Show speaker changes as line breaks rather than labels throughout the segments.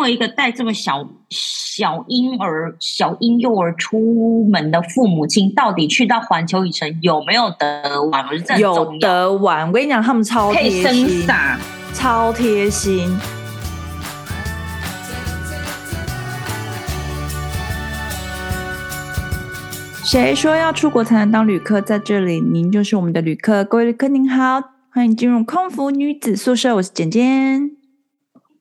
为一个带这么小小婴儿、小婴幼儿出门的父母亲，到底去到环球影城有没有得玩？
有得玩，我跟你讲，他们超贴心，超贴心。谁说要出国才能当旅客？在这里，您就是我们的旅客。各位旅客您好，欢迎进入空服女子宿舍。我是简简，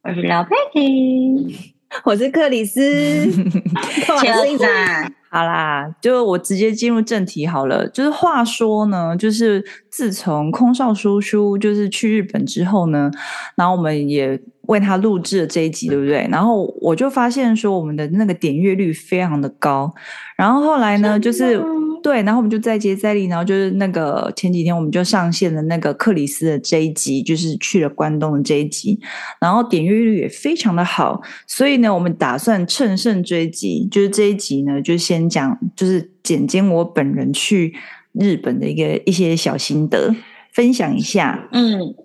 我是老佩奇，
我是克里斯。
前站，
好啦，就我直接进入正题好了。就是话说呢，就是自从空少叔叔就是去日本之后呢，然后我们也。为他录制了这一集，对不对？然后我就发现说，我们的那个点阅率非常的高。然后后来呢，就是对，然后我们就再接再厉，然后就是那个前几天我们就上线了那个克里斯的这一集，就是去了关东的这一集，然后点阅率也非常的好。所以呢，我们打算乘胜追击，就是这一集呢，就先讲，就是简简我本人去日本的一个一些小心得，分享一下。
嗯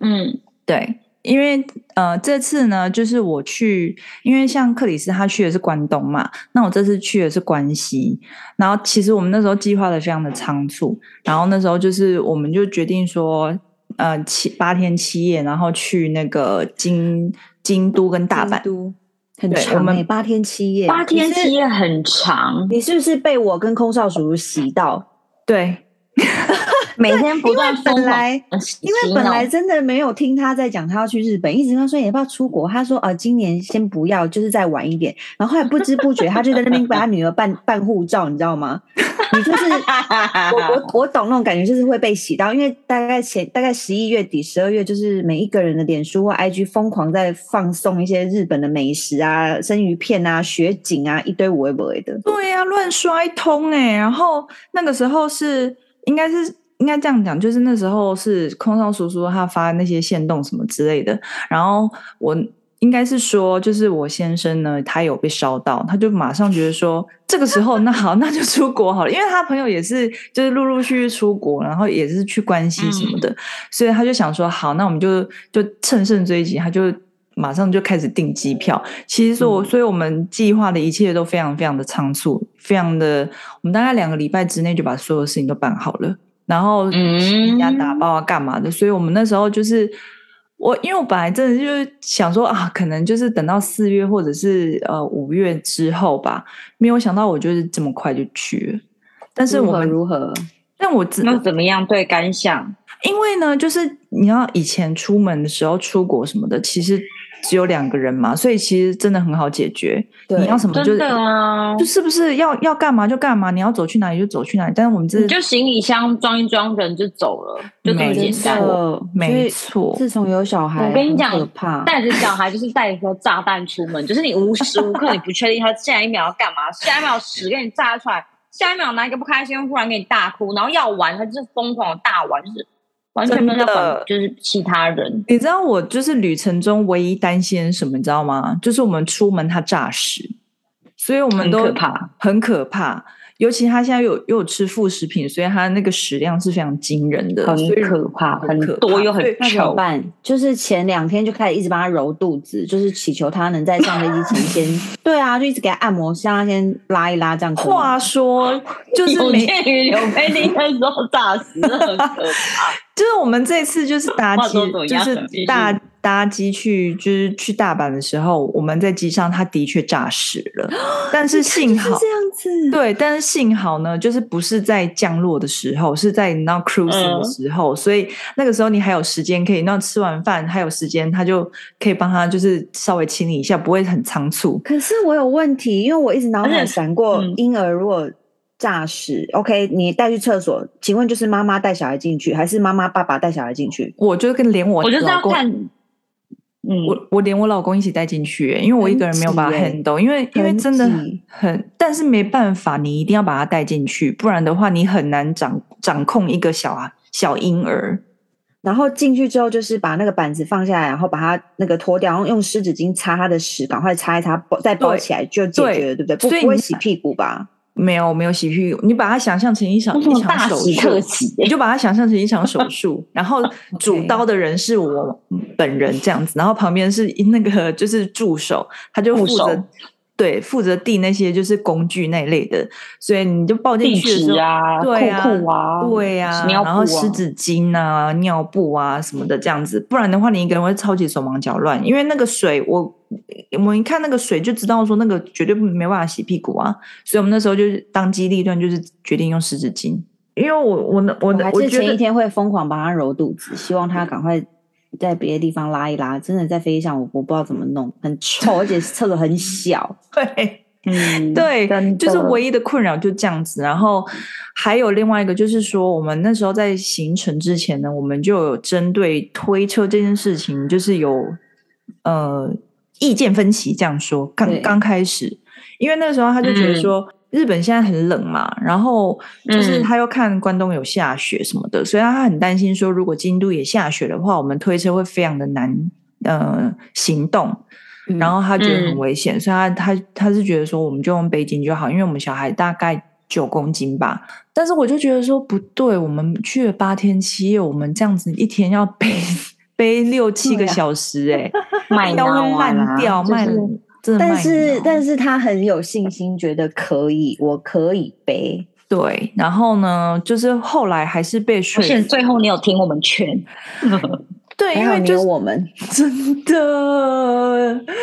嗯，
对。因为呃，这次呢，就是我去，因为像克里斯他去的是关东嘛，那我这次去的是关西。然后其实我们那时候计划的非常的仓促，然后那时候就是我们就决定说，呃，七八天七夜，然后去那个京京都跟大阪，
都很长，我们八天七夜，
八天七夜很长。
你是不是被我跟空少叔叔洗到？
对。
每天不断
本来，因为本来真的没有听他在讲他要去日本，一直跟他说你要不要出国？他说啊，今年先不要，就是再晚一点。然后后来不知不觉，他就在那边帮他女儿办办护照，你知道吗？你就是我我 我懂那种感觉，就是会被洗到，因为大概前大概十一月底、十二月，就是每一个人的脸书或 IG 疯狂在放送一些日本的美食啊、生鱼片啊、雪景啊，一堆无谓不谓的。
对呀、啊，乱刷一通哎、欸。然后那个时候是应该是。应该这样讲，就是那时候是空少叔叔他发那些线动什么之类的，然后我应该是说，就是我先生呢，他有被烧到，他就马上觉得说，这个时候 那好，那就出国好了，因为他朋友也是就是陆陆续续出国，然后也是去关西什么的，嗯、所以他就想说，好，那我们就就乘胜追击，他就马上就开始订机票。其实说，所以我们计划的一切都非常非常的仓促，非常的，我们大概两个礼拜之内就把所有事情都办好了。然后人家打包啊，干嘛的？嗯、所以我们那时候就是我，因为我本来真的就是想说啊，可能就是等到四月或者是呃五月之后吧，没有想到我就是这么快就去了。但是我们
如何？
但我
那怎么样？对感想？
因为呢，就是你要以前出门的时候出国什么的，其实。只有两个人嘛，所以其实真的很好解决。对你要什么就是，
啊、
就是不是要要干嘛就干嘛，你要走去哪里就走去哪里。但是我们这
就行李箱装一装，人就走了，就这么简单。
没错，
自从有小孩，
我跟你讲，带着小孩就是带一颗炸弹出门，就是你无时无刻你不确定他下一秒要干嘛，下一秒屎给你炸出来，下一秒拿一个不开心，忽然给你大哭，然后要玩他就是疯狂的大玩，就是。完全没有管，就是其他人。
你知道我就是旅程中唯一担心什么？你知道吗？就是我们出门他诈尸，所以我们都
很可怕，
很可怕。尤其他现在又有又有吃副食品，所以他那个食量是非常惊人的，
很可怕，很多又很丑。
那怎么办？就是前两天就开始一直帮他揉肚子，就是祈求他能在上飞机前先。对啊，就一直给他按摩，让他先拉一拉这样。
话说，就是
有鉴于刘佩妮那时候诈死，很可怕。
就是我们这次就是搭机，就是大搭机去，就是去大阪的时候，我们在机上，他的确诈尸了，但是幸好是
这样子，
对，但是幸好呢，就是不是在降落的时候，是在 not cruising 的时候，嗯、所以那个时候你还有时间可以，那吃完饭还有时间，他就可以帮他就是稍微清理一下，不会很仓促。
可是我有问题，因为我一直脑海闪过婴儿如果。诈尸，OK，你带去厕所，请问就是妈妈带小孩进去，还是妈妈爸爸带小孩进去？
我就跟连我，
我就是要看，
嗯，我我连我老公一起带进去，因为我一个人没有把他 handle，因为因为真的很，但是没办法，你一定要把他带进去，不然的话你很难掌掌控一个小小婴儿。
然后进去之后，就是把那个板子放下来，然后把它那个脱掉，然后用湿纸巾擦他的屎，赶快擦一擦，再包起来就解决了，对，对不对？不不会洗屁股吧？
没有没有洗屁股，你把它想象成一场一场手术，你就把它想象成一场手术，然后主刀的人是我本人这样子，然后旁边是那个就是助手，他就负责。对，负责递那些就是工具那类的，所以你就抱进去的时候，
啊、
对啊，
裤裤啊
对啊，
啊
然后湿纸巾啊、尿布啊什么的这样子，不然的话你一个人会超级手忙脚乱，因为那个水，我我们一看那个水就知道说那个绝对没办法洗屁股啊，所以我们那时候就是当机立断，就是决定用湿纸巾，因为我我我我
还是前一天会疯狂帮他揉肚子，希望他赶快。在别的地方拉一拉，真的在飞机上我我不知道怎么弄，很臭，而且厕所很小。
对，嗯，对，就是唯一的困扰就这样子。然后还有另外一个，就是说我们那时候在行程之前呢，我们就有针对推车这件事情，就是有呃意见分歧。这样说，刚刚开始，因为那个时候他就觉得说。嗯日本现在很冷嘛，然后就是他又看关东有下雪什么的，嗯、所以他很担心说，如果京都也下雪的话，我们推车会非常的难呃行动，然后他觉得很危险，嗯、所以他他他是觉得说，我们就用背巾就好，因为我们小孩大概九公斤吧。但是我就觉得说不对，我们去了八天七夜，我们这样子一天要背 背六七个小时，欸，哎，腰会烂掉，慢。
但是，但是他很有信心，觉得可以，我可以背。
对，然后呢，就是后来还是被说服。
最后你有听我们劝？
对，因为
没有我们
真的，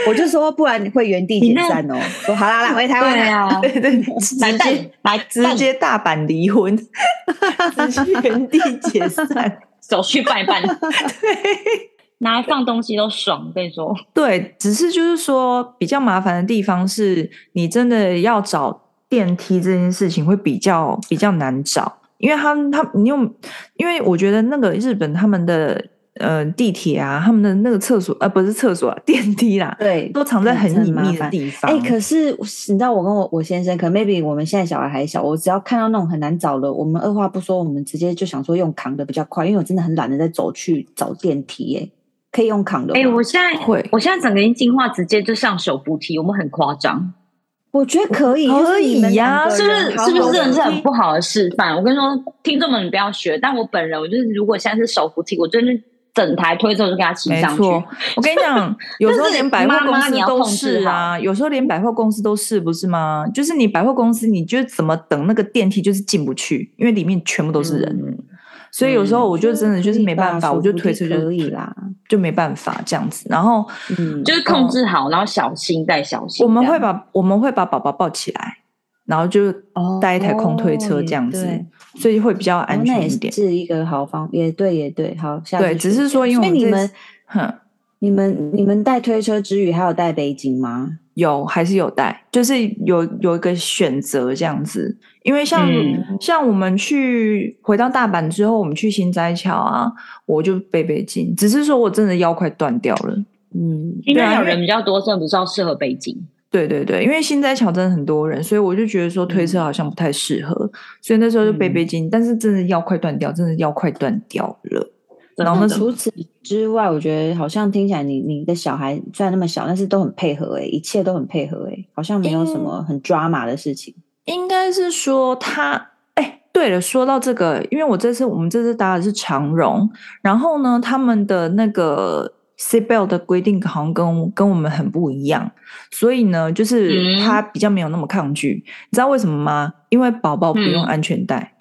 我就说，不然你会原地解散哦。说好啦，来回台湾
呀，
对对，直接来直接大阪离婚，直接原地解散，
手续办一办。对。拿来放东西都爽，我跟你说。
对，只是就是说比较麻烦的地方是，你真的要找电梯这件事情会比较比较难找，因为他们他你用，因为我觉得那个日本他们的呃地铁啊，他们的那个厕所呃不是厕所啊，电梯啦，
对，
都藏在很隐秘的地方。
哎、欸，可是你知道我跟我我先生，可能 maybe 我们现在小孩还小，我只要看到那种很难找的，我们二话不说，我们直接就想说用扛的比较快，因为我真的很懒得再走去找电梯、欸，哎。可以用扛的。哎、
欸，我现在会，我现在整个人进化，直接就上手扶梯，我们很夸张。
我觉得可以，
可以呀，
是不是？是不是真的是很不好的示范？我跟你说，听众们你不要学。但我本人，我就是如果现在是手扶梯，我真的整台推车就给他骑上去。
我跟你讲，有时候连百货公司都是啊，有时候连百货公司都是，不是吗？就是你百货公司，你就怎么等那个电梯，就是进不去，因为里面全部都是人。嗯所以有时候我就真的就是没办法，嗯、我就推车就可以啦，就没办法这样子。然后，
嗯，就是控制好，然后小心再小心。
我们会把我们会把宝宝抱起来，然后就带一台空推车这样子，哦、所以会比较安全一点。
哦、是一个好方，也对，也对，好。下
对，只是说因为
你们，哼，你们你们带推车之余还有带背巾吗？
有还是有带，就是有有一个选择这样子，因为像、嗯、像我们去回到大阪之后，我们去新斋桥啊，我就背背巾，只是说我真的腰快断掉了，
嗯，因为有人比较多，真的不知道适合背巾。
对对对，因为新斋桥真的很多人，所以我就觉得说推车好像不太适合，嗯、所以那时候就背背巾，嗯、但是真的腰快断掉，真的腰快断掉了。然后
除此之外，我觉得好像听起来你你的小孩虽然那么小，但是都很配合诶、欸，一切都很配合诶、欸，好像没有什么很抓马的事情。
应该是说他哎，对了，说到这个，因为我这次我们这次搭的是长荣，然后呢，他们的那个 seatbelt 的规定好像跟跟我们很不一样，所以呢，就是他比较没有那么抗拒。嗯、你知道为什么吗？因为宝宝不用安全带。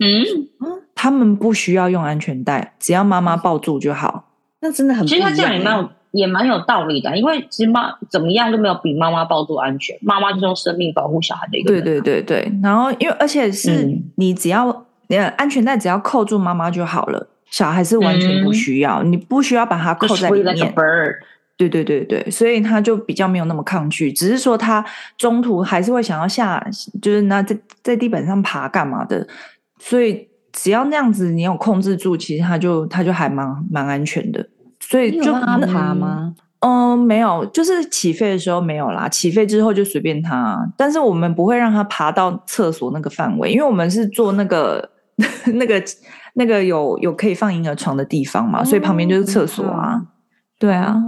嗯。
嗯他们不需要用安全带，只要妈妈抱住就好。
那真的很。其实他这样
也蛮有也蛮有道理的，因为其实妈怎么样都没有比妈妈抱住安全。妈妈就是用生命保护小孩的一个。
对对对对。然后因为而且是你只要呃、嗯、安全带只要扣住妈妈就好了，小孩是完全不需要，嗯、你不需要把它扣在里面。Like、对对对对，所以他就比较没有那么抗拒，只是说他中途还是会想要下，就是那在在地板上爬干嘛的，所以。只要那样子，你有控制住，其实他就他就还蛮蛮安全的。所以就
让他爬吗？
嗯，没有，就是起飞的时候没有啦。起飞之后就随便他，但是我们不会让他爬到厕所那个范围，因为我们是坐那个 那个那个有有可以放婴儿床的地方嘛，哦、所以旁边就是厕所啊。对啊，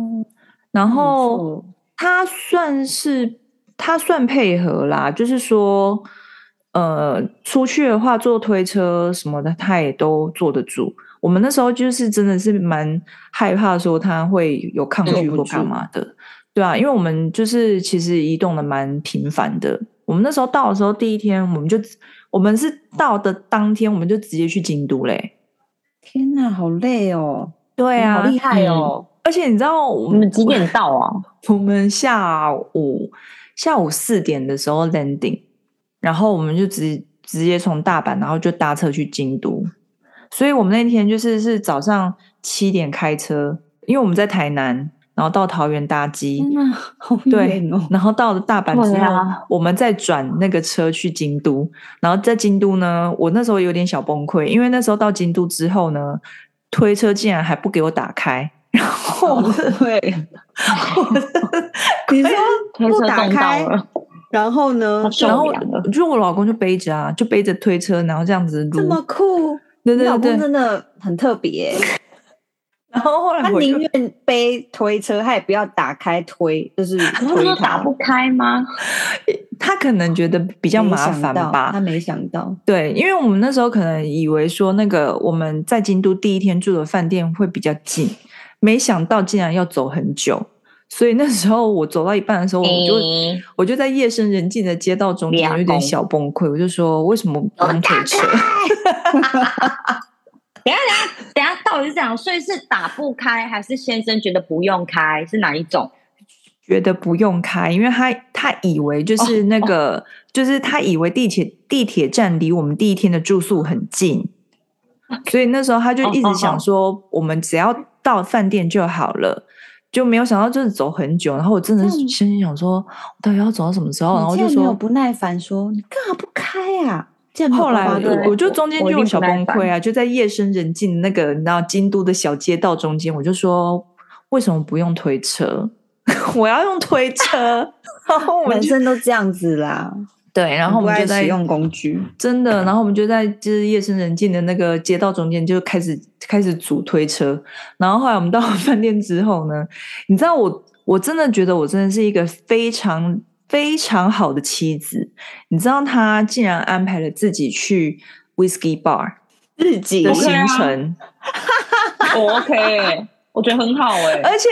然后他算是他算配合啦，就是说，呃，出去的话坐推车什么的，他也都坐得住。我们那时候就是真的是蛮害怕说他会有抗拒或干嘛的，对啊，因为我们就是其实移动的蛮频繁的。我们那时候到的时候，第一天我们就我们是到的当天，我们就直接去京都嘞。
天哪，好累哦！
对啊，
好厉害哦！
而且你知道我
们几点到啊？
我们下午下午四点的时候 landing，然后我们就直直接从大阪，然后就搭车去京都。所以我们那天就是是早上七点开车，因为我们在台南，然后到桃园搭机。
那好远哦。
然后到了大阪之后，我们再转那个车去京都。然后在京都呢，我那时候有点小崩溃，因为那时候到京都之后呢，推车竟然还不给我打开。然后对，
你说不打开，然后呢？
然后就我老公就背着啊，就背着推车，然后这样子。
这么酷。对对对，老公真的很特别。
然后后来
他宁愿背推车，他也不要打开推，就是推他
打不开吗？
他可能觉得比较麻烦吧。
他没想到，
对，因为我们那时候可能以为说那个我们在京都第一天住的饭店会比较近，没想到竟然要走很久。所以那时候我走到一半的时候，我就我就在夜深人静的街道中间有点小崩溃，我就说为什么不用推车？
等下等下等下，到底是这样？所以是打不开，还是先生觉得不用开？是哪一种？
觉得不用开，因为他他以为就是那个，哦哦、就是他以为地铁地铁站离我们第一天的住宿很近，所以那时候他就一直想说，我们只要到饭店就好了。就没有想到就是走很久，然后我真的是心里想说，我到底要走到什么时候？然后就说
不耐烦说，你干嘛不开啊？这样
后来我我就中间就有小崩溃啊，就在夜深人静那个你知道京都的小街道中间，我就说为什么不用推车？我要用推车，然后我
们人生都这样子啦。
对，然后我们就在使
用工具，
真的，然后我们就在就是夜深人静的那个街道中间就开始开始组推车，然后后来我们到了饭店之后呢，你知道我我真的觉得我真的是一个非常非常好的妻子，你知道他竟然安排了自己去 Whisky Bar
自己
的行程，
OK。我觉得很好哎、欸，
而且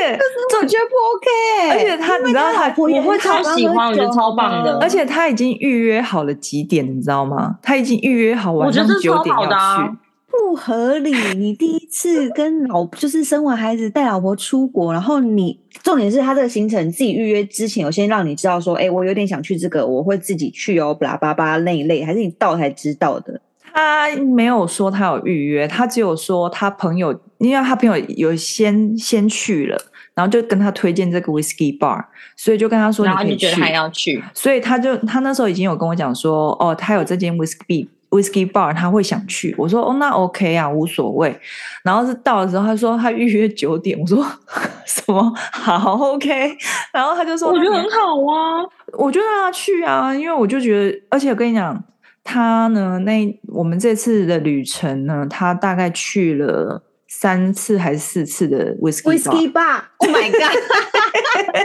总觉得不 OK，
而且他，你知道他，
我会超喜欢，我觉得超棒的。
而且他已经预约好了几点，你知道吗？他已经预约好晚上九点要去，
啊、
不合理。你第一次跟老就是生完孩子带老婆出国，然后你重点是他这个行程自己预约之前，我先让你知道说，哎、欸，我有点想去这个，我会自己去哦，巴拉巴拉那一类，还是你到才知道的？
他没有说他有预约，他只有说他朋友，因为他朋友有先先去了，然后就跟他推荐这个 whiskey Bar，所以就跟他说，
然后就觉得他要去，
所以他就他那时候已经有跟我讲说，哦，他有这间 whiskey whiskey Bar，他会想去。我说，哦，那 OK 啊，无所谓。然后是到的时候，他说他预约九点，我说 什么好 OK，然后他就说，
我觉得很好啊，
我就让他去啊，因为我就觉得，而且我跟你讲。他呢？那我们这次的旅程呢？他大概去了三次还是四次的 Whisky
Whisky Bar？Oh my god！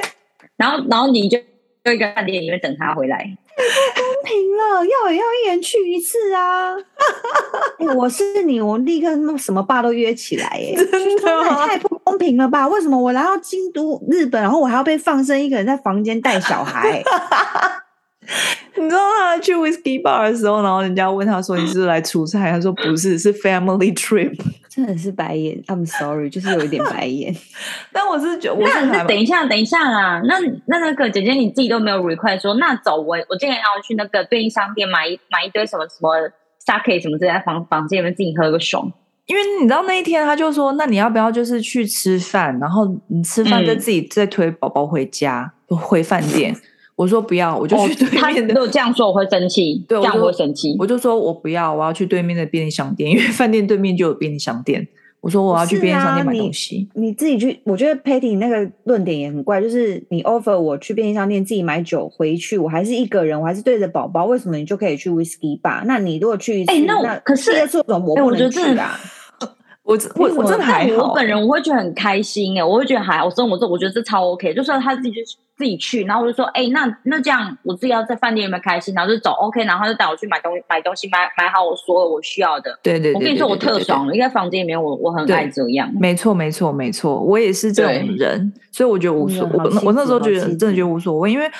然后，然后你就就一个饭店里面等他回来，太
不公平了！要也要一人去一次啊！欸、我是你，我立刻什么爸都约起来耶！
真的吗？
太不公平了吧？为什么我来到京都日本，然后我还要被放生一个人在房间带小孩？
你知道他去 Whisky Bar 的时候，然后人家问他说：“你是不是来出差？”他说：“不是，是 Family Trip。”
真的是白眼，I'm sorry，就是有一点白眼。
但我是觉得，我是
那等一下，等一下啦。那那那个姐姐，你自己都没有 request 说，那走我我今天要去那个便利商店买一买一堆什么什么 sake 什么，在房房间里面自己喝个爽。
因为你知道那一天他就说：“那你要不要就是去吃饭？然后你吃饭再自己再推宝宝回家，嗯、回饭店。”我说不要，我就去对面的。
如果这样说，我会生气。对，这样我会生气。
我就说我不要，我要去对面的便利商店，因为饭店对面就有便利商店。我说我要去便利商店买东西。
啊、你，你自己去，我觉得 Patty 那个论点也很怪，就是你 offer 我去便利商店自己买酒回去，我还是一个人，我还是对着宝宝，为什么你就可以去 Whisky Bar？那你如果去一次，
哎、欸，那，那可是
这种我不能去啊。
我我我真的还好，
我本人我会觉得很开心哎，我会觉得还好，生活这我觉得这超 OK，就算他自己就自己去，然后我就说，哎、那那这样我自己要在饭店有没有开心？然后就走，OK，然后就带我去买东西，买东西买买好我所有我需要的。
对对,我
跟你说我特爽了，因为房间里面我我很爱这样。
没错没错没错，我也是这种人，所以我觉得无所谓。我那时候觉得真的觉得无所谓，因为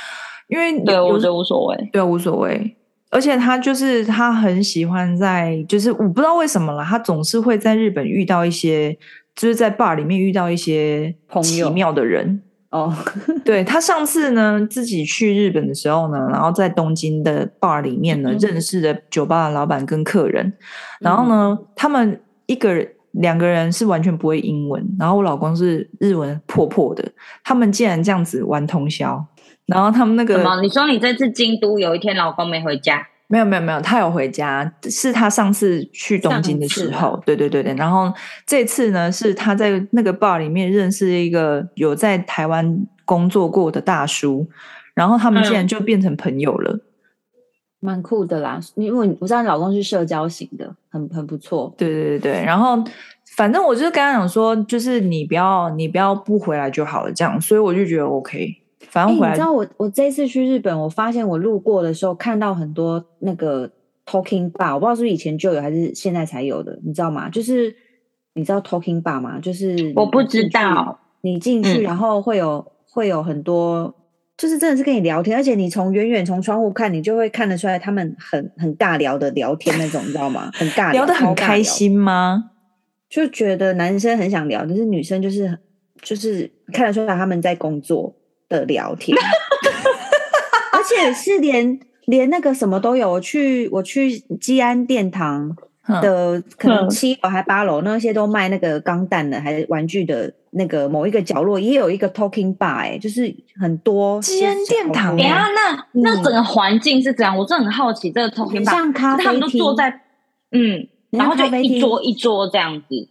因为
对我觉得无所谓，
对无所谓。而且他就是他很喜欢在，就是我不知道为什么啦，他总是会在日本遇到一些，就是在 bar 里面遇到一些奇妙的人。哦。对，他上次呢自己去日本的时候呢，然后在东京的 bar 里面呢、嗯、认识的酒吧的老板跟客人，然后呢、嗯、他们一个人两个人是完全不会英文，然后我老公是日文破破的，他们竟然这样子玩通宵。然后他们那个
什么？你说你这次京都有一天老公没回家？
没有没有没有，他有回家，是他上次去东京的时候。对对对对。然后这次呢，是他在那个 bar 里面认识一个有在台湾工作过的大叔，然后他们竟然就变成朋友了，
嗯、蛮酷的啦。因为我知道你老公是社交型的，很很不错。
对对对对。然后反正我就是跟他讲说，就是你不要你不要不回来就好了，这样。所以我就觉得 OK。反正回来、
欸、你知道我我这次去日本，我发现我路过的时候看到很多那个 talking bar，我不知道是不是以前就有还是现在才有的，你知道吗？就是你知道 talking bar 吗？就是
我不知道，
你进去然后会有、嗯、会有很多，就是真的是跟你聊天，而且你从远远从窗户看，你就会看得出来他们很很尬聊的聊天那种，你知道吗？很尬聊，
聊得很开心吗？
就觉得男生很想聊，但是女生就是就是看得出来他们在工作。的聊天，而且是连连那个什么都有。我去我去基安殿堂的可能七楼还八楼，那些都卖那个钢弹的还是玩具的，那个某一个角落也有一个 talking bar，哎、欸，就是很多
基安殿堂。
等下，那那整个环境是怎样？我真的很好奇，这个 talking bar
像咖啡厅，他们都坐
在嗯，然后就一桌一桌这样子。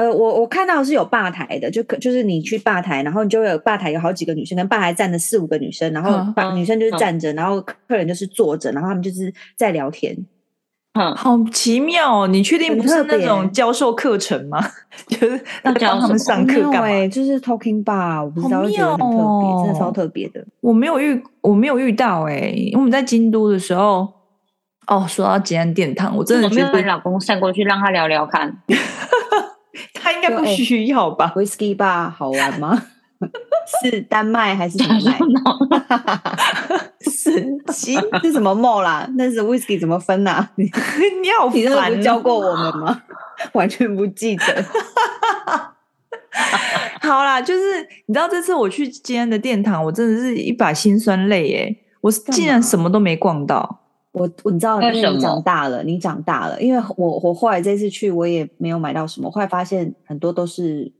呃，我我看到是有吧台的，就可就是你去吧台，然后你就会有吧台有好几个女生，跟吧台站着四五个女生，然后把女生就是站着，嗯，然后客人就是坐着，然后他们就是在聊天。
嗯，好奇妙哦！你确定不是那种教授课程吗？就是要教他们上课干嘛？
欸？就是 talking bar，我不知道，觉得很特别，真的超特别的。
我没有遇，我没有遇到哎，欸，因为我们在京都的时候，哦，说到吉安殿堂，我真的觉得
把老公带过去让他聊聊看。
他应该不需要吧
？Whisky bar 好玩吗？是丹麦还是什么？神经 是什么 malt 啦？那是 Whisky 怎么分啊？你
你好烦，
你真的不教过我们吗？完全不记得。
好啦，就是你知道这次我去今天的殿堂，我真的是一把辛酸泪耶！我竟然什么都没逛到。
我我你知道，因为你长大了，你长大了。因为我我后来这次去，我也没有买到什么。后来发现很多都是，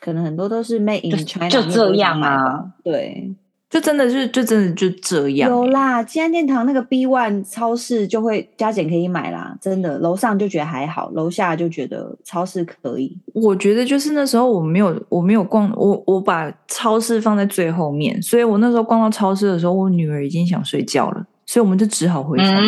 可能很多都是 made in China，
就，就这样啊。
对，
就真的是，就真的就这样。
有啦，金安殿堂那个 B One 超市就会加减可以买啦。真的，楼上就觉得还好，楼下就觉得超市可以。
我觉得就是那时候我没有我没有逛，我我把超市放在最后面，所以我那时候逛到超市的时候，我女儿已经想睡觉了。所以我们就只好回家。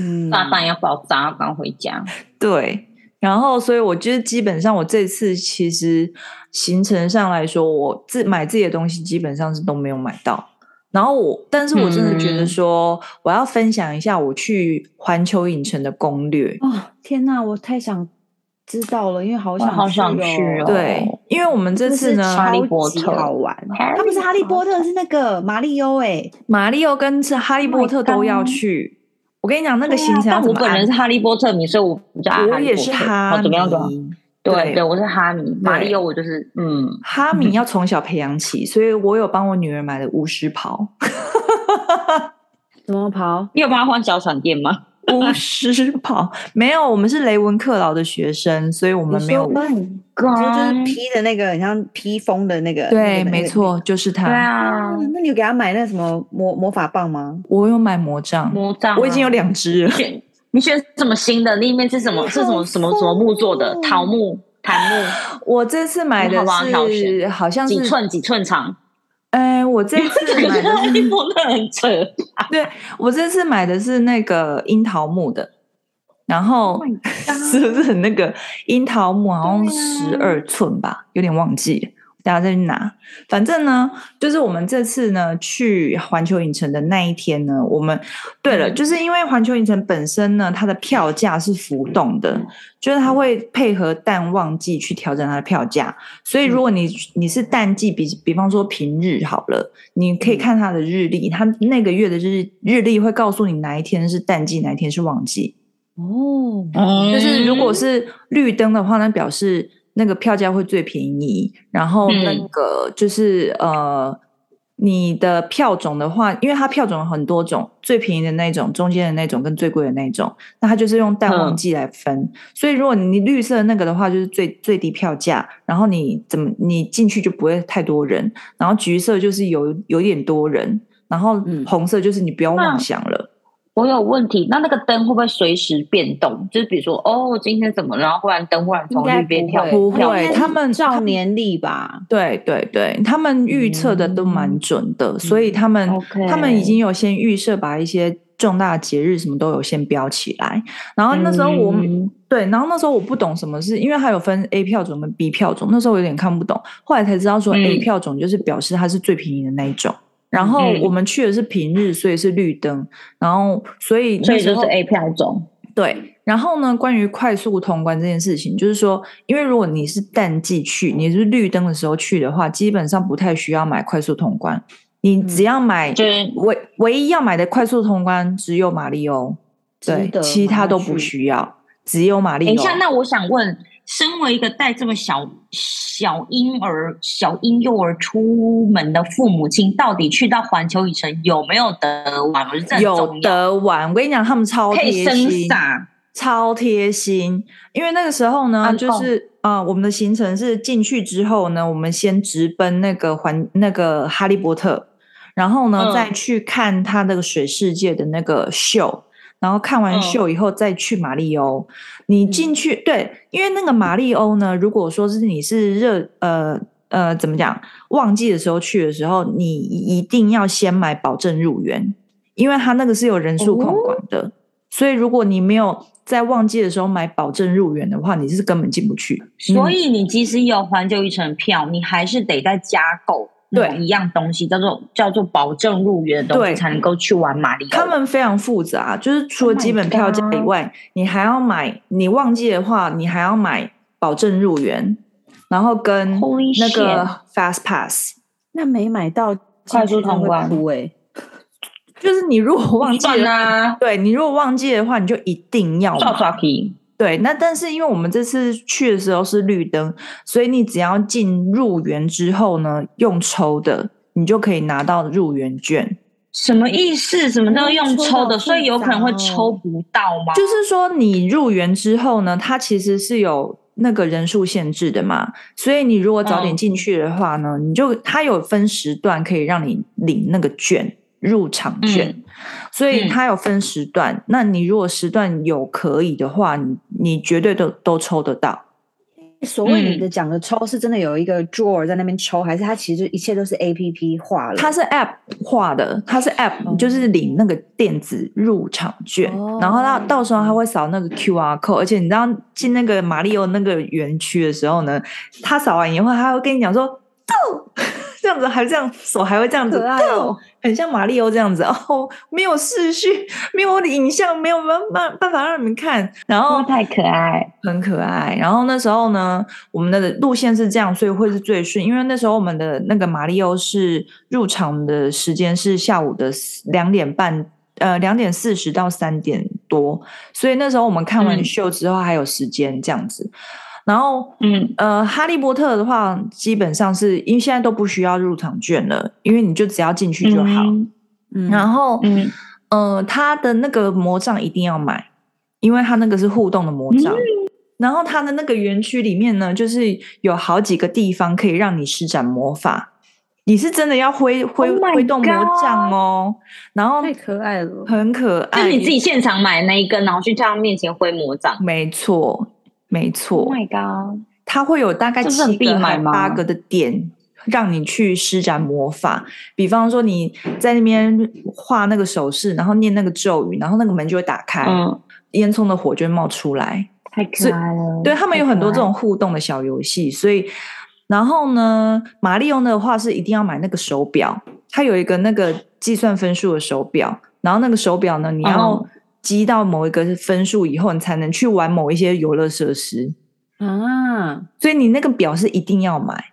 嗯，炸弹要爆炸，刚回家。
对，然后所以我觉得基本上我这次其实行程上来说，我自买自己的东西基本上是都没有买到。然后我，但是我真的觉得说，我要分享一下我去环球影城的攻略。
哦，天哪，我太想。知道了，因为好想去，
好想去哦。
对，因为我们这次呢，
哈利波特
好玩。他不是哈利波特，是那个马里欧哎，
马里欧跟是哈利波特都要去。我跟你讲，那个行程，
但我本人是哈利波特迷，所以我比较。
我也是哈迷，
怎么样的？对对，我是哈迷。马里欧我就是嗯，
哈迷要从小培养起，所以我有帮我女儿买了巫师袍。
怎么袍？
你有帮她换小闪电吗？
巫师袍没有，我们是雷文克劳的学生，所以我们没有。
就是披的那个，很像披风的那个。
对，没错，就是他。
对啊，
那你有给他买那什么魔魔法棒吗？
我有买魔杖，
魔杖，
我已经有两只了。
你选什么新的？里面是什么？是什么什么什么木做的？桃木、檀木。
我这次买的是好像是
几寸几寸长。
哎，我这次买的
衣服都很扯。
对，我这次买的是那个樱桃木的，然后、
Oh
是不是很那个樱桃木好像十二寸吧，有点忘记了。大家再去拿，反正呢，就是我们这次呢去环球影城的那一天呢，我们对了，就是因为环球影城本身呢，它的票价是浮动的，就是它会配合淡旺季去调整它的票价，所以如果你你是淡季，比比方说平日好了，你可以看它的日历，它那个月的日日历会告诉你哪一天是淡季，哪一天是旺季。
哦，
就是如果是绿灯的话，那表示。那个票价会最便宜，然后那个就是、嗯、呃，你的票种的话，因为它票种有很多种，最便宜的那种、中间的那种跟最贵的那种，那它就是用淡旺季来分。嗯、所以如果你绿色的那个的话，就是最最低票价，然后你怎么你进去就不会太多人，然后橘色就是有有点多人，然后红色就是你不要妄想了。嗯
我有问题，那那个灯会不会随时变动？就是比如说，哦，今天怎么了？然后忽然灯忽然从绿边跳，
不会，他们
照年历吧？
对对对，他们预测的都蛮准的，嗯、所以他们、嗯、他们已经有先预设，把一些重大节日什么都有先标起来。然后那时候我、嗯、对，然后那时候我不懂什么是，因为它有分 A 票种跟 B 票种，那时候我有点看不懂，后来才知道说 A 票种就是表示它是最便宜的那一种。然后我们去的是平日，所以是绿灯。然后所以
所以就是 A 票种。
对。然后呢，关于快速通关这件事情，就是说，因为如果你是淡季去，你是绿灯的时候去的话，基本上不太需要买快速通关。你只要买，就是唯唯一要买的快速通关只有马里欧，对，其他都不需要，只有马里欧。
等一下，那我想问。身为一个带这么小小婴儿、小婴幼儿出门的父母亲，到底去到环球影城有没有得玩？
有得玩，我跟你讲，他们超贴心，超贴心。因为那个时候呢，啊、就是啊、呃，我们的行程是进去之后呢，我们先直奔那个环那个哈利波特，然后呢，嗯、再去看他那个水世界的那个秀。然后看完秀以后再去马里欧，嗯、你进去对，因为那个马里欧呢，如果说是你是热呃呃怎么讲旺季的时候去的时候，你一定要先买保证入园，因为它那个是有人数控管的，哦、所以如果你没有在旺季的时候买保证入园的话，你是根本进不去。
所以你即使有环球影城票，你还是得再加购。对，一样东西叫做叫做保证入园的东西才能够去玩马里奥。
他们非常复杂，就是除了基本票价以外，oh、你还要买。你忘记的话，你还要买保证入园，然后跟那个 Fast Pass。
那没买到快速通关哎，
就是你如果忘记了，啊、对你如果忘记的话，你就一定要刷刷屏。对，那但是因为我们这次去的时候是绿灯，所以你只要进入园之后呢，用抽的，你就可以拿到入园券。
什么意思？什么都用抽的，所以有可能会抽不到吗？
就是说你入园之后呢，它其实是有那个人数限制的嘛，所以你如果早点进去的话呢，嗯、你就它有分时段可以让你领那个券。入场券，嗯、所以它有分时段。嗯、那你如果时段有可以的话，你你绝对都都抽得到。
所谓你的讲的抽，是真的有一个 drawer 在那边抽，还是它其实一切都是 A P P 化了？
它是 App 化的，它是 App，、哦、就是领那个电子入场券，哦、然后它到时候它会扫那个 Q R code，而且你知道进那个马里奥那个园区的时候呢，他扫完以后，他会跟你讲说走。这样子还这样手还会这样子，哦、很像马里欧这样子 哦。没有视讯，没有我的影像，没有办办办法让你们看。然后
太可爱，
很可爱。然后那时候呢，我们的路线是这样，所以会是最顺。因为那时候我们的那个马里欧是入场的时间是下午的两点半，呃，两点四十到三点多，所以那时候我们看完秀之后还有时间这样子。嗯然后，嗯，呃，哈利波特的话，基本上是因为现在都不需要入场券了，因为你就只要进去就好。嗯，然后，嗯，呃，他的那个魔杖一定要买，因为他那个是互动的魔杖。嗯、然后他的那个园区里面呢，就是有好几个地方可以让你施展魔法，你是真的要挥挥挥动魔杖哦。然后
太可爱了，
很可爱。
就你自己现场买那一根，然后去他面前挥魔杖。
没错。没错
，Oh my God，
它会有大概七个还八个的点，让你去施展魔法。比方说你在那边画那个手势，然后念那个咒语，然后那个门就会打开。嗯，烟囱的火就会冒出来，
太可爱了。
对，他们有很多这种互动的小游戏，所以然后呢，玛利欧的话是一定要买那个手表，它有一个那个计算分数的手表，然后那个手表呢，你要积到某一个分数以后，你才能去玩某一些游乐设施
啊，
所以你那个表是一定要买。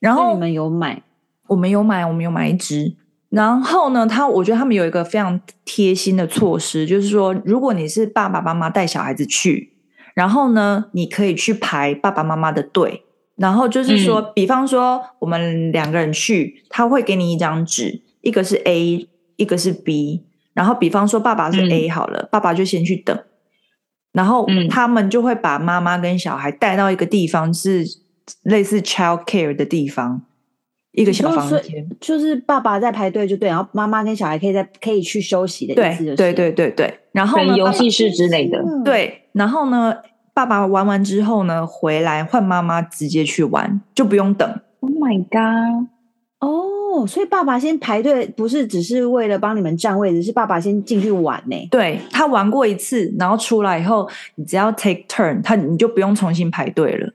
然后
你们有买？
我们有买，我们有买一只。然后呢，他我觉得他们有一个非常贴心的措施，就是说，如果你是爸爸妈妈带小孩子去，然后呢，你可以去排爸爸妈妈的队。然后就是说，嗯、比方说我们两个人去，他会给你一张纸，一个是 A，一个是 B。然后比方说爸爸是 A 好了，嗯、爸爸就先去等。然后他们就会把妈妈跟小孩带到一个地方，是类似 child care 的地方。一个小房间，
就是爸爸在排队就对，然后妈妈跟小孩可以在可以去休息的意思，就是，
对对对对对。然后呢，
游戏室之类的，
对。然后呢，爸爸玩完之后呢，回来换妈妈直接去玩，就不用等。
Oh my god！
哦，所以爸爸先排队，不是只是为了帮你们占位置，是爸爸先进去玩呢。
对，他玩过一次，然后出来以后，你只要 take turn，他你就不用重新排队了。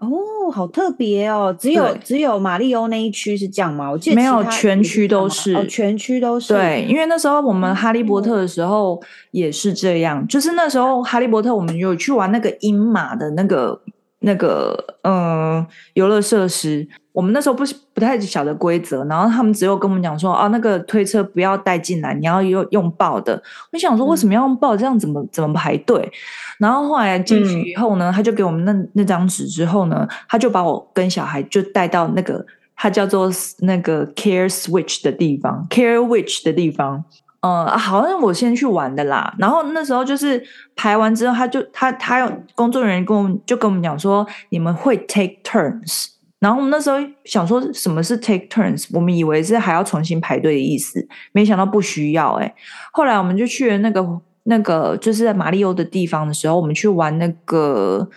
哦，好特别哦！只有只有马里欧那一区是这样吗？我记得
没有，全区都是，
哦，全区都是。
对，因为那时候我们哈利波特的时候也是这样，嗯、就是那时候哈利波特我们有去玩那个鹰马的那个那个嗯游乐设施。我们那时候不不太晓得规则，然后他们只有跟我们讲说，哦，那个推车不要带进来，你要用用抱的。我想说，为什么要用抱？这样怎么怎么排队？然后后来进去以后呢，嗯、他就给我们那那张纸之后呢，他就把我跟小孩就带到那个他叫做那个 Care Switch 的地方，Care Witch 的地方。嗯，好像我先去玩的啦。然后那时候就是排完之后，他就他他有工作人员跟我们就跟我们讲说，你们会 take turns。然后我们那时候想说什么是 take turns，我们以为是还要重新排队的意思，没想到不需要哎。后来我们就去了那个那个就是在马里欧的地方的时候，我们去玩那个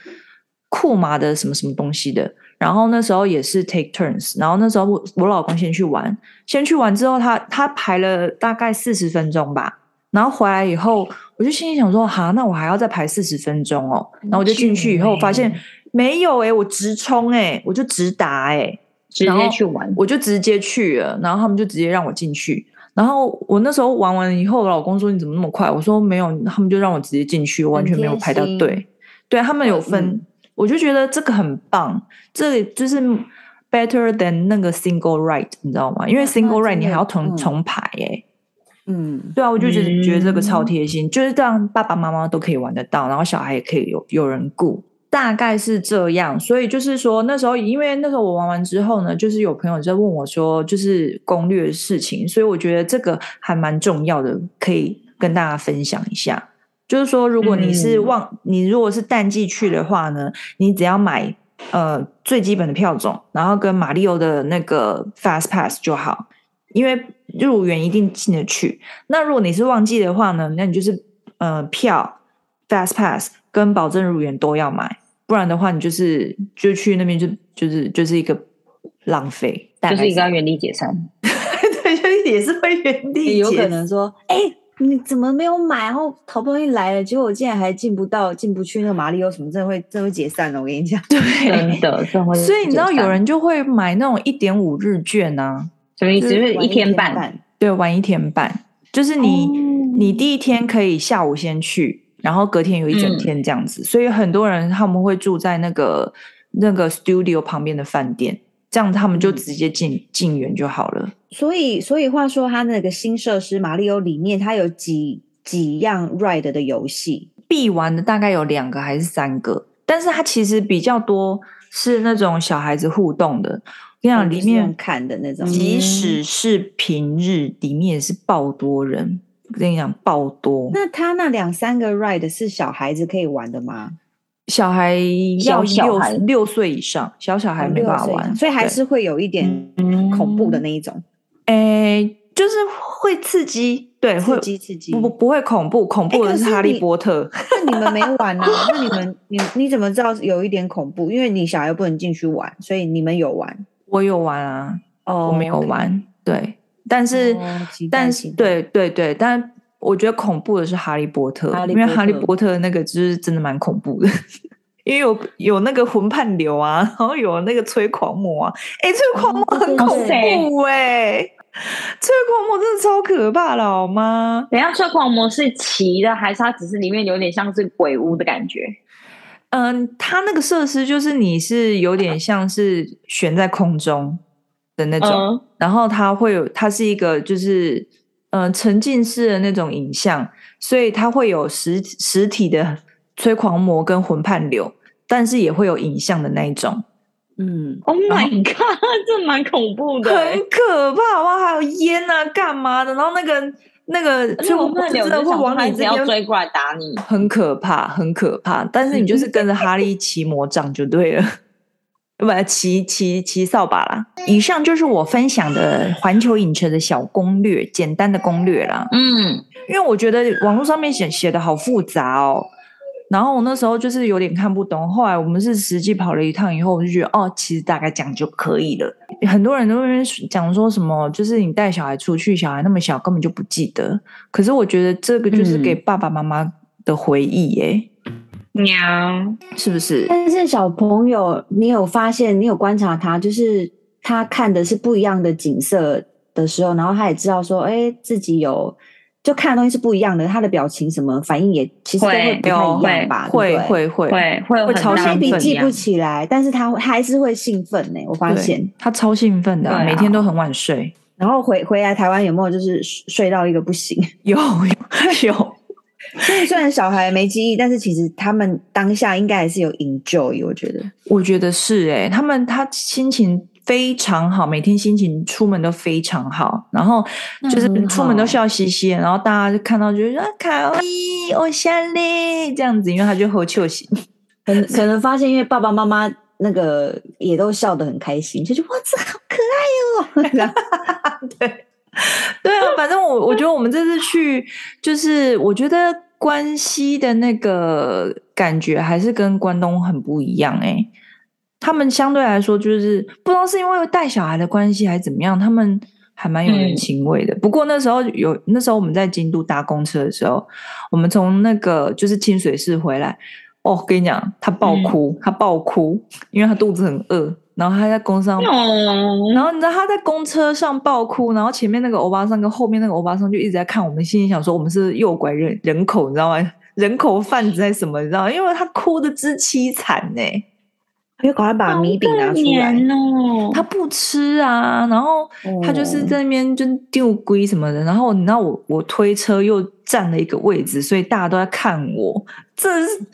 库玛的什么什么东西的。然后那时候也是 take turns，然后那时候我我老公先去玩，先去玩之后他他排了大概四十分钟吧。然后回来以后，我就心里想说哈，那我还要再排四十分钟哦。然后我就进去以后发现。没有哎、欸，我直冲哎、欸，我就直达哎、欸，
直接去玩，
我就直接去了，然后他们就直接让我进去。然后我那时候玩完以后，我老公说：“你怎么那么快？”我说：“没有，他们就让我直接进去，完全没有排到队。”对，他们有分，嗯、我就觉得这个很棒，这就是 better than 那个 single right，你知道吗？因为 single right 你还要重、嗯、重排哎、欸。嗯，对啊，我就觉得觉得这个超贴心，嗯、就是这样，爸爸妈妈都可以玩得到，然后小孩也可以有有人顾。大概是这样，所以就是说那时候，因为那时候我玩完之后呢，就是有朋友在问我说，就是攻略的事情，所以我觉得这个还蛮重要的，可以跟大家分享一下。就是说，如果你是旺，嗯、你如果是淡季去的话呢，你只要买呃最基本的票种，然后跟马里欧的那个 Fast Pass 就好，因为入园一定进得去。那如果你是旺季的话呢，那你就是呃票 Fast Pass 跟保证入园都要买。不然的话，你就是就去那边就就是就是一个浪费，
就是一个原地解散。
对，就是也是会原地解散。
有可能说，哎、欸，你怎么没有买？然后好不容易来了，结果我竟然还进不到，进不去那个马里奥什么，真的会真的会解散了。我跟你讲，
对，
真的。
所以你知道有人就会买那种一点五日券啊，
什么意思？就是一天半，
对，玩一天半，就是你、哦、你第一天可以下午先去。然后隔天有一整天这样子，嗯、所以很多人他们会住在那个那个 studio 旁边的饭店，这样他们就直接进、嗯、进园就好了。
所以，所以话说，他那个新设施马里欧里面，它有几几样 ride 的游戏，
必玩的大概有两个还是三个，但是它其实比较多是那种小孩子互动的。我跟你讲，里面
看的那种，
即使是平日，里面也是爆多人。我跟你讲，爆多。
那他那两三个 ride 是小孩子可以玩的吗？
小孩要六六岁以上，小小孩没办法玩，
所以还是会有一点恐怖的那一种。
诶、欸，就是会刺激，对，
刺激刺激，
不不会恐怖，恐怖的是哈利波特。
欸、那你们没玩啊？那你们你你怎么知道有一点恐怖？因为你小孩又不能进去玩，所以你们有玩？
我有玩啊，哦，我没有玩对。但是，哦、但是，对对对，但我觉得恐怖的是哈利波特，
哈利波特
因为哈利波特那个就是真的蛮恐怖的，因为有有那个魂判流啊，然后有那个催狂魔啊，哎，催狂魔很恐怖哎、欸，催狂魔真的超可怕的好吗？
等下，催狂魔是骑的，还是它只是里面有点像是鬼屋的感觉？
嗯，它那个设施就是你是有点像是悬在空中的那种，
嗯
然后它会有，它是一个就是嗯沉浸式的那种影像，所以它会有实实体的催狂魔跟魂判流，但是也会有影像的那一种，
嗯
，，Oh my god，这蛮恐怖的欸，
很可怕哇！还有烟啊，干嘛的？然后那个那个
而且我们
真的会往你
这
边
追过来打你，
很可怕，很可怕。但是你就是跟着哈利骑魔杖就对了，不，骑骑骑扫把啦。以上就是我分享的环球影城的小攻略，简单的攻略啦。
嗯，
因为我觉得网络上面写写的好复杂哦，然后我那时候就是有点看不懂。后来我们是实际跑了一趟以后，我就觉得哦，其实大概讲就可以了。很多人都会讲说什么，就是你带小孩出去，小孩那么小，根本就不记得。可是我觉得这个就是给爸爸妈妈的回忆耶，
喵，
是不是？
但是小朋友，你有发现，你有观察他，就是他看的是不一样的景色的时候，然后他也知道说，哎，自己有就看的东西是不一样的，他的表情什么反应也其实都会不太一样吧？
会
会会会
会超兴奋
记不起来，但是他还是会兴奋呢。我发
现，他超兴奋的每天都很晚睡。
然后回回来台湾有没有就是睡到一个不行？
有有有，
所以虽然小孩没记忆，但是其实他们当下应该还是有 enjoy，我觉得。
我觉得是诶、他们他心情非常好，每天心情出门都非常好，然后就是出门都笑嘻嘻，然后大家就看到就说啊卡哇伊哦夏利这样子，因为他就喝酒醒。
可能可能发现，因为爸爸妈妈那个也都笑得很开心，就觉得哇，这好可爱哦。
对 啊，反正我我觉得我们这次去，就是我觉得关西的那个感觉还是跟关东很不一样诶、他们相对来说就是不知道是因为带小孩的关系还是怎么样，他们还蛮有人情味的。不过那时候有那时候我们在京都搭公车的时候，我们从那个就是清水市回来，哦，跟你讲，他爆哭，他爆哭，因为他肚子很饿，然后他在公车上。
哦，
然后你知道他在公车上爆哭，然后前面那个欧巴桑跟后面那个欧巴桑就一直在看我们，心里想说我们是诱拐人人口，你知道吗？人口贩子在什么？你知道吗？因为他哭的之凄惨呢，
因为赶快把米饼拿出来。
哦，
他不吃啊，然后他就是在那边就丢龟什么的，然后你知道我我推车又占了一个位置，所以大家都在看我，这是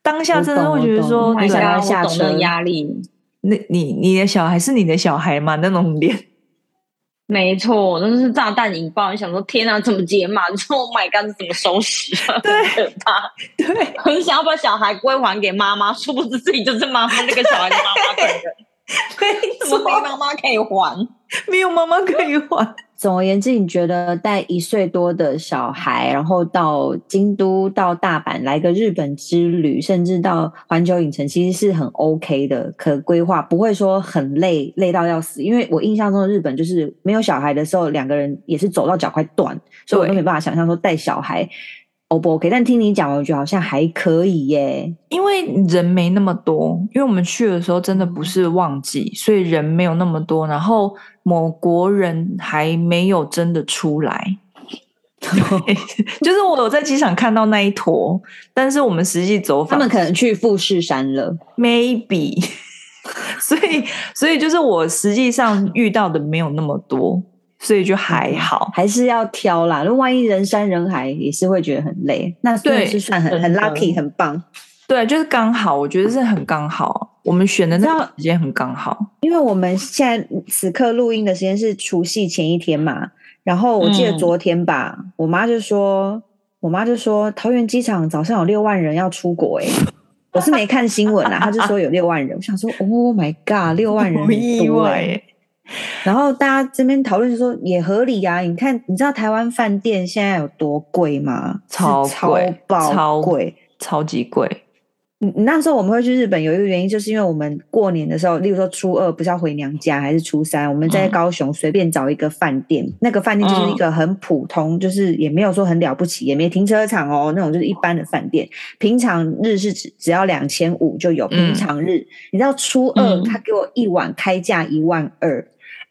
当下真的会觉得说，
我懂我懂
对
想要下
车压力。
那你你的小孩是你的小孩吗？那种脸。
没错，那就是炸弹引爆。你想说，天啊，怎么解码？你 说，Oh my god，怎么收拾啊？
对
很可怕。
对，
很想要把小孩归还给妈妈，殊不知自己就是妈妈那个小孩的妈妈本人。
没
怎么没妈妈可以还？
没有妈妈可以还。
总而言之，你觉得带一岁多的小孩，然后到京都、到大阪来个日本之旅，甚至到环球影城，其实是很 OK 的，可规划，不会说很累，累到要死。因为我印象中的日本就是没有小孩的时候，两个人也是走到脚快断，所以我都没办法想象说带小孩 O 不 OK。但听你讲，我觉得好像还可以耶。
因为人没那么多，因为我们去的时候真的不是旺季，所以人没有那么多。然后某国人还没有真的出来 就是我有在机场看到那一坨，但是我们实际走访，
他们可能去富士山了
，maybe。所以，所以就是我实际上遇到的没有那么多，所以就还好，
还是要挑啦。如果万一人山人海，也是会觉得很累。那真的是算很很 lucky，很棒。
对，就是刚好，我觉得是很刚好，我们选的那个时间很刚好。
因为我们现在此刻录音的时间是除夕前一天嘛，然后我记得昨天吧，嗯、我妈就说，我妈就说桃园机场早上有六万人要出国、欸，诶我是没看新闻啦，她就说有六万人，我想说，Oh my god，六万人
意外。
然后大家这边讨论说也合理啊，你看，你知道台湾饭店现在有多贵吗？
超贵，
超爆贵，
超级贵。
你那时候我们会去日本，有一个原因，就是因为我们过年的时候，例如说初二不是要回娘家，还是初三，我们在高雄随便找一个饭店，嗯、那个饭店就是一个很普通，就是也没有说很了不起，也没停车场哦，那种就是一般的饭店。平常日是只只要两千五就有，平常日，嗯、你知道初二他给我一晚开价一万二，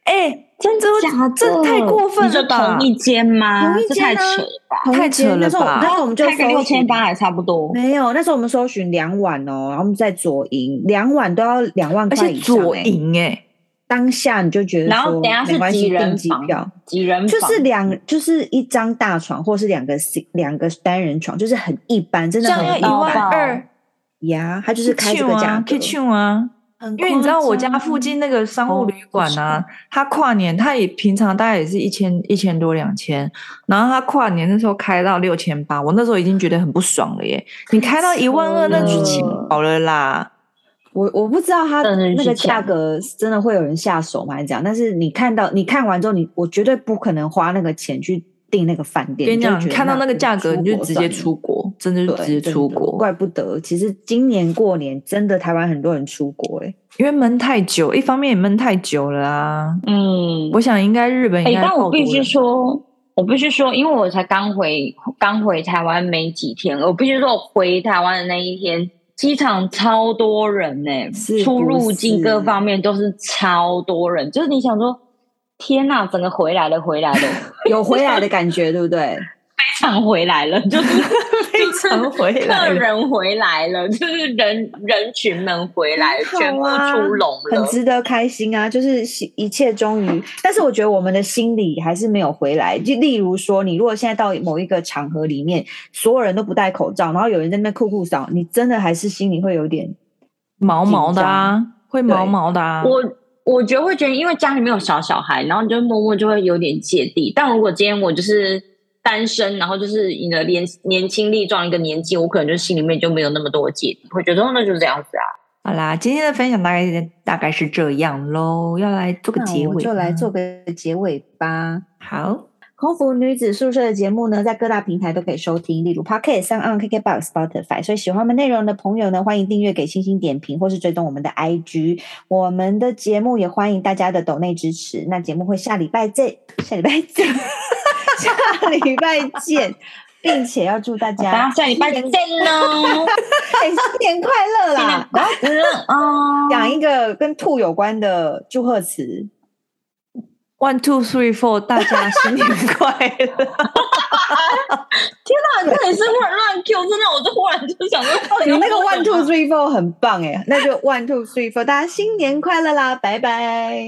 哎、嗯。
真的假的？这太过分了吧？
同一间吗？
同一间
太扯了吧？
太扯了吧？
然后我们就开个
六千八还差不多。
没有，那时候我们搜寻两晚哦，然后我们在左营，两晚都要两万块以上。
左营哎，
当下你就觉得说，
然后等下是几人
房？
几人？
就是两，就是一张大床，或是两个两个单人床，就是很一般，真的很一万二呀。他就是开这个价格。
因为你知道我家附近那个商务旅馆啊，他跨年他也平常大概也是一千一千多两千，然后他跨年的时候开到六千八，我那时候已经觉得很不爽了耶！你开到一万二，那就请好了啦。
我我不知道他那个价格真的会有人下手吗？还是怎样？但是你看到你看完之后，你我绝对不可能花那个钱去。订那个饭店，跟你讲，
看到那个价格你就直接出国，真的就直接出国，
怪不得。其实今年过年真的台湾很多人出国，哎，
因为闷太久，一方面也闷太久了啊。嗯，我想应该日本应该。
但我必须说，我必须说，因为我才刚回刚回台湾没几天，我必须说，我回台湾的那一天，机场超多人呢，出入境各方面都是超多人，就是你想说。天呐，整个回来了，回来了，
有回来的感觉，对不对？
非常回来了，就是
非常回来，
客人回来了，就是人人群们回来，啊、全部出笼了，
很值得开心啊！就是一切终于，但是我觉得我们的心里还是没有回来。就例如说，你如果现在到某一个场合里面，所有人都不戴口罩，然后有人在那边酷酷扫，你真的还是心里会有点
毛毛的啊，会毛毛的啊。
我。我觉得会觉得，因为家里面有小小孩，然后你就默默就会有点芥蒂。但如果今天我就是单身，然后就是你的年年轻力壮一个年纪，我可能就心里面就没有那么多芥蒂，会觉得那就是这样子啊。
好啦，今天的分享大概大概是这样喽，要来做个结尾，
就来做个结尾吧。
好。
空服女子宿舍的节目呢，在各大平台都可以收听，例如 Pocket、SoundOn、KKBox、Spotify。所以喜欢我们内容的朋友呢，欢迎订阅、给星星点评，或是追踪我们的 IG。我们的节目也欢迎大家的抖内支持。那节目会下礼拜见，下礼拜见，下礼拜见，并且要祝大家
下礼拜见喽！
新年快乐啦！讲一个跟兔有关的祝贺词。
One two three four，大家新年快乐！
天哪，你也是会乱 Q，真的，我就忽然就想说，
你那个 one two three four 很棒哎，那就 one two three four，大家新年快乐啦，拜拜！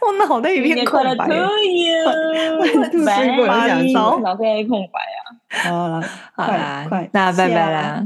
我脑袋一片空白，可
以啊，one two three four，
脑
袋空白啊，
好了，
好啦，快快，那拜拜啦。